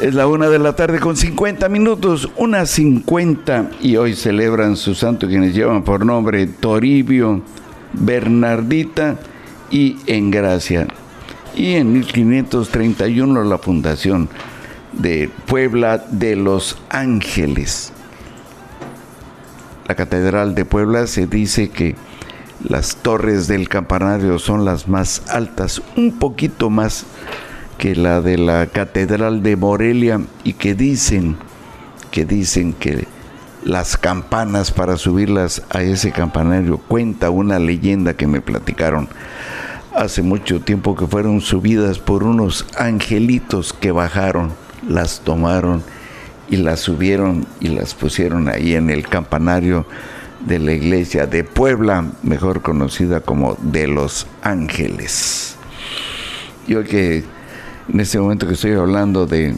Es la una de la tarde con 50 minutos, una 50, y hoy celebran su santo quienes llevan por nombre Toribio, Bernardita y Engracia. Y en 1531 la fundación de Puebla de los Ángeles. La Catedral de Puebla se dice que las torres del campanario son las más altas, un poquito más que la de la Catedral de Morelia y que dicen que dicen que las campanas para subirlas a ese campanario cuenta una leyenda que me platicaron hace mucho tiempo que fueron subidas por unos angelitos que bajaron, las tomaron y las subieron y las pusieron ahí en el campanario de la iglesia de Puebla, mejor conocida como de los ángeles. Yo que en este momento que estoy hablando de,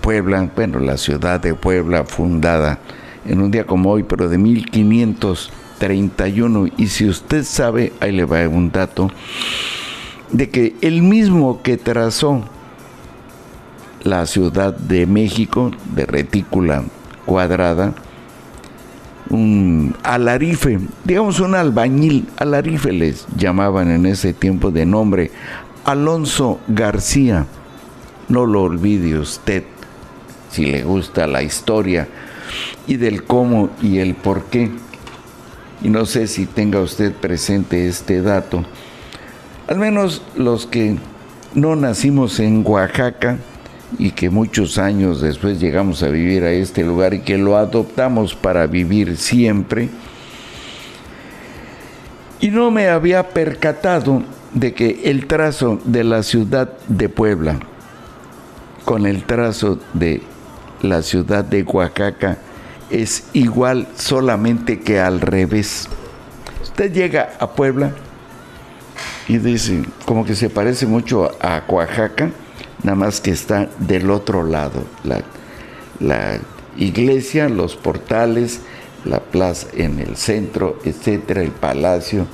Puebla, bueno, la ciudad de Puebla fundada en un día como hoy, pero de 1531. Y si usted sabe, ahí le va un dato, de que el mismo que trazó la Ciudad de México, de retícula cuadrada, un alarife, digamos un albañil, alarife les llamaban en ese tiempo de nombre, Alonso García. No lo olvide usted, si le gusta la historia y del cómo y el por qué. Y no sé si tenga usted presente este dato. Al menos los que no nacimos en Oaxaca y que muchos años después llegamos a vivir a este lugar y que lo adoptamos para vivir siempre. Y no me había percatado de que el trazo de la ciudad de Puebla con el trazo de la ciudad de Oaxaca es igual solamente que al revés. Usted llega a Puebla y dice, como que se parece mucho a Oaxaca, nada más que está del otro lado. La, iglesia, los portales, la plaza en el centro, etcétera, el palacio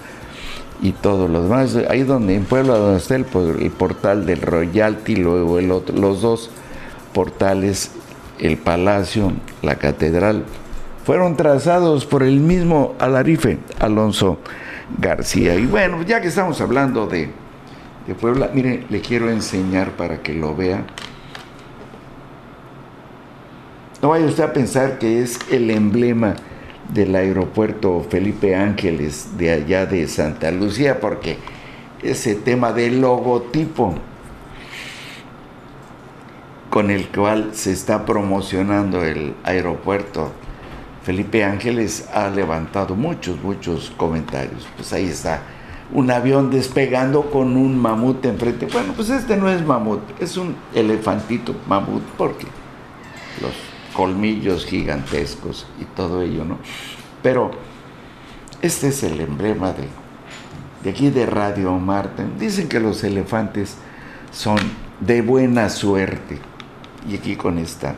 y todo lo demás. Ahí donde en Puebla, donde está el, portal del Royalty, luego el otro, los dos portales, el palacio, la catedral, fueron trazados por el mismo Alarife, Alonso García. Y bueno, ya que estamos hablando de Puebla, mire, le quiero enseñar para que lo vea. No vaya usted a pensar que es el emblema del aeropuerto Felipe Ángeles de allá de Santa Lucía, porque ese tema del logotipo con el cual se está promocionando el aeropuerto Felipe Ángeles ha levantado muchos, muchos comentarios. Pues ahí está, un avión despegando con un mamut enfrente. Bueno, pues este no es mamut, es un elefantito mamut, porque los colmillos gigantescos y todo ello, ¿no? Pero este es el emblema de, de aquí de Radio Marten. Dicen que los elefantes son de buena suerte. Y aquí con esta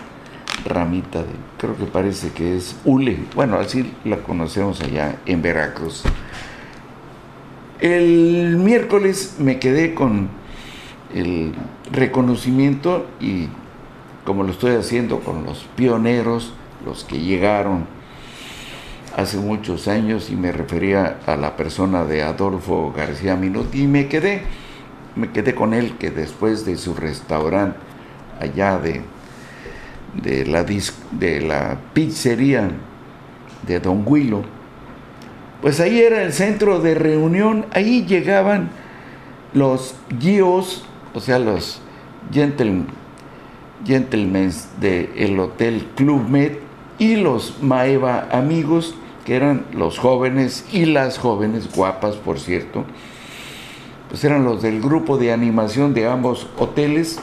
ramita de, creo que parece que es hule. Bueno, así la conocemos allá en Veracruz. El miércoles me quedé con el reconocimiento y como lo estoy haciendo con los pioneros, los que llegaron hace muchos años y me refería a la persona de Adolfo García Minuti y me quedé, me quedé con él que después de su restaurante allá de, de, la, de la pizzería de Don Huilo, pues ahí era el centro de reunión, ahí llegaban los guíos, o sea, los gentlemen gentlemen del Hotel Club Med y los Maeva amigos que eran los jóvenes y las jóvenes, guapas por cierto, pues eran los del grupo de animación de ambos hoteles,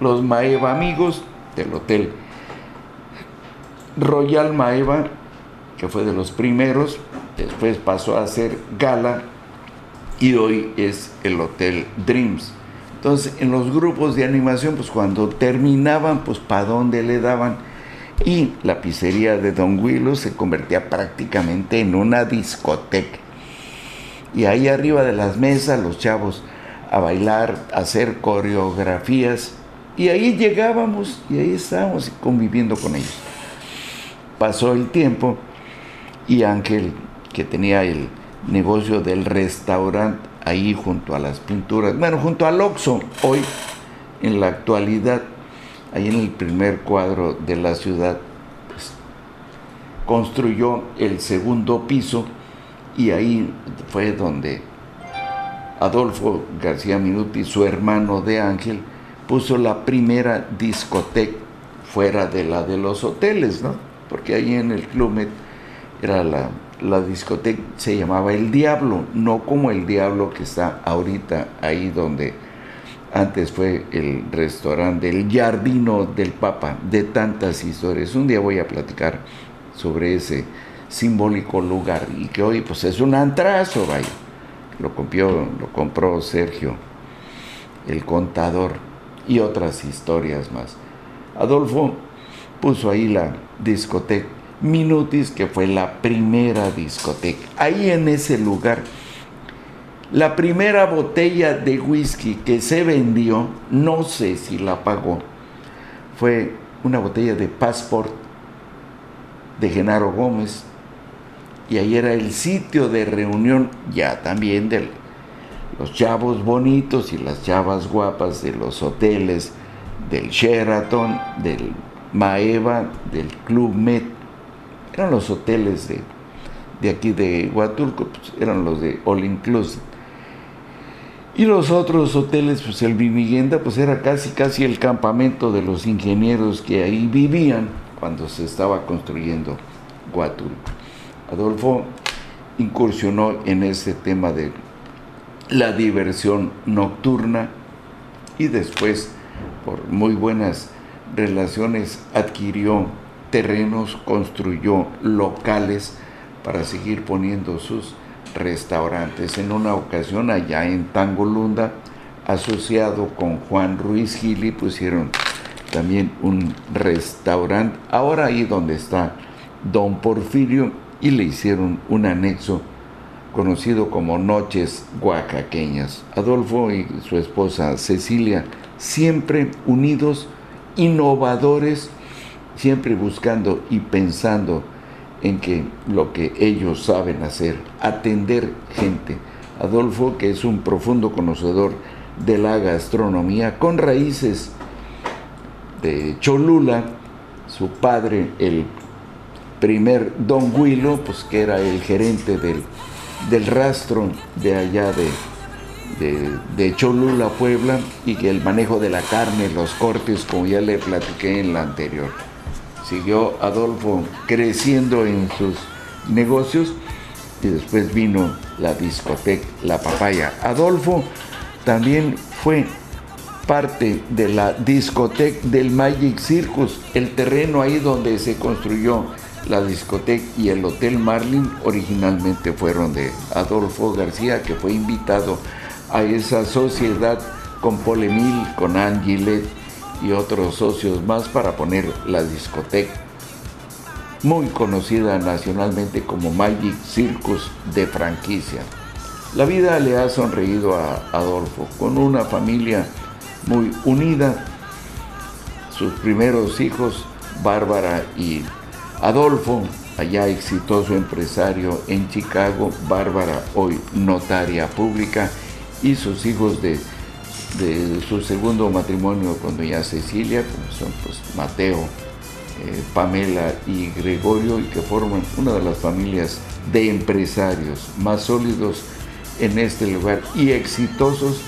los Maeva amigos del hotel Royal Maeva, que fue de los primeros, después pasó a ser Gala y hoy es el Hotel Dreams. Entonces, en los grupos de animación, pues cuando terminaban, pues para dónde le daban. Y la pizzería de Don Willow se convertía prácticamente en una discoteca. Y ahí arriba de las mesas, los chavos a bailar, a hacer coreografías. Y ahí llegábamos y ahí estábamos conviviendo con ellos. Pasó el tiempo y Ángel, que tenía el negocio del restaurante ahí junto a las pinturas, bueno, junto al Oxo, hoy en la actualidad, ahí en el primer cuadro de la ciudad, pues, construyó el segundo piso y ahí fue donde Adolfo García Minuti, su hermano de Ángel, puso la primera discoteca fuera de la de los hoteles, ¿no? Porque ahí en el Club Med era la la discoteca se llamaba El Diablo, no como el Diablo que está ahorita ahí donde antes fue el restaurante El Jardino del Papa, de tantas historias. Un día voy a platicar sobre ese simbólico lugar y que hoy pues es un antrazo, vaya. Lo compró, lo compró Sergio, el contador, y otras historias más. Adolfo puso ahí la discoteca Minutis, que fue la primera discoteca. Ahí en ese lugar, la primera botella de whisky que se vendió, no sé si la pagó, fue una botella de Passport de Genaro Gómez. Y ahí era el sitio de reunión ya también de los chavos bonitos y las chavas guapas de los hoteles, del Sheraton, del Maeva, del Club Met eran los hoteles de, de aquí de Huatulco, pues, eran los de All Inclusive. Y los otros hoteles, pues el Viviguenda, pues era casi casi el campamento de los ingenieros que ahí vivían cuando se estaba construyendo Huatulco. Adolfo incursionó en ese tema de la diversión nocturna y después, por muy buenas relaciones, adquirió terrenos, construyó locales para seguir poniendo sus restaurantes. En una ocasión allá en Tangolunda, asociado con Juan Ruiz Gili, pusieron también un restaurante, ahora ahí donde está Don Porfirio, y le hicieron un anexo conocido como Noches Oaxaqueñas. Adolfo y su esposa Cecilia, siempre unidos, innovadores, siempre buscando y pensando en que lo que ellos saben hacer, atender gente. Adolfo, que es un profundo conocedor de la gastronomía, con raíces de Cholula, su padre, el primer Don Huilo, pues que era el gerente del, del rastro de allá de, de, de, Cholula, Puebla, y que el manejo de la carne, los cortes, como ya le platiqué en la anterior siguió Adolfo creciendo en sus negocios y después vino la discoteca La Papaya. Adolfo también fue parte de la discoteca del Magic Circus, el terreno ahí donde se construyó la discoteca y el Hotel Marlin originalmente fueron de Adolfo García, que fue invitado a esa sociedad con Polemil, con Angilet, y otros socios más para poner la discoteca, muy conocida nacionalmente como Magic Circus de franquicia. La vida le ha sonreído a Adolfo, con una familia muy unida, sus primeros hijos, Bárbara y Adolfo, allá exitoso empresario en Chicago, Bárbara hoy notaria pública, y sus hijos de de su segundo matrimonio con doña Cecilia, como son pues, Mateo, eh, Pamela y Gregorio, y que forman una de las familias de empresarios más sólidos en este lugar y exitosos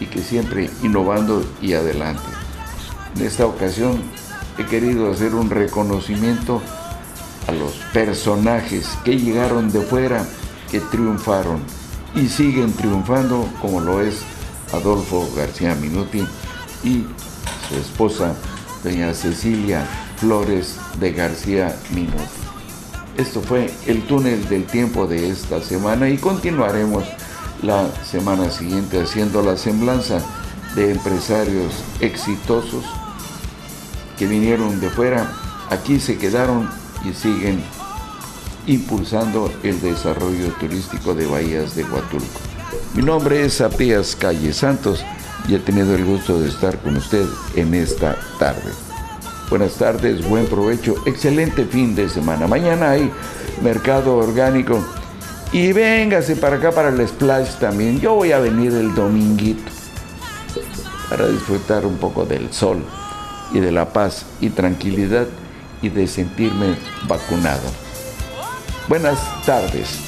y que siempre innovando y adelante. En esta ocasión he querido hacer un reconocimiento a los personajes que llegaron de fuera, que triunfaron y siguen triunfando, como lo es Adolfo García Minuti y su esposa, doña Cecilia Flores de García Minuti. Esto fue el túnel del tiempo de esta semana y continuaremos la semana siguiente haciendo la semblanza de empresarios exitosos que vinieron de fuera, aquí se quedaron y siguen impulsando el desarrollo turístico de Bahías de Huatulco. Mi nombre es Apías Calle Santos y he tenido el gusto de estar con usted en esta tarde. Buenas tardes, buen provecho, excelente fin de semana. Mañana hay mercado orgánico y véngase para acá para el splash también. Yo voy a venir el dominguito para disfrutar un poco del sol y de la paz y tranquilidad y de sentirme vacunado. Buenas tardes.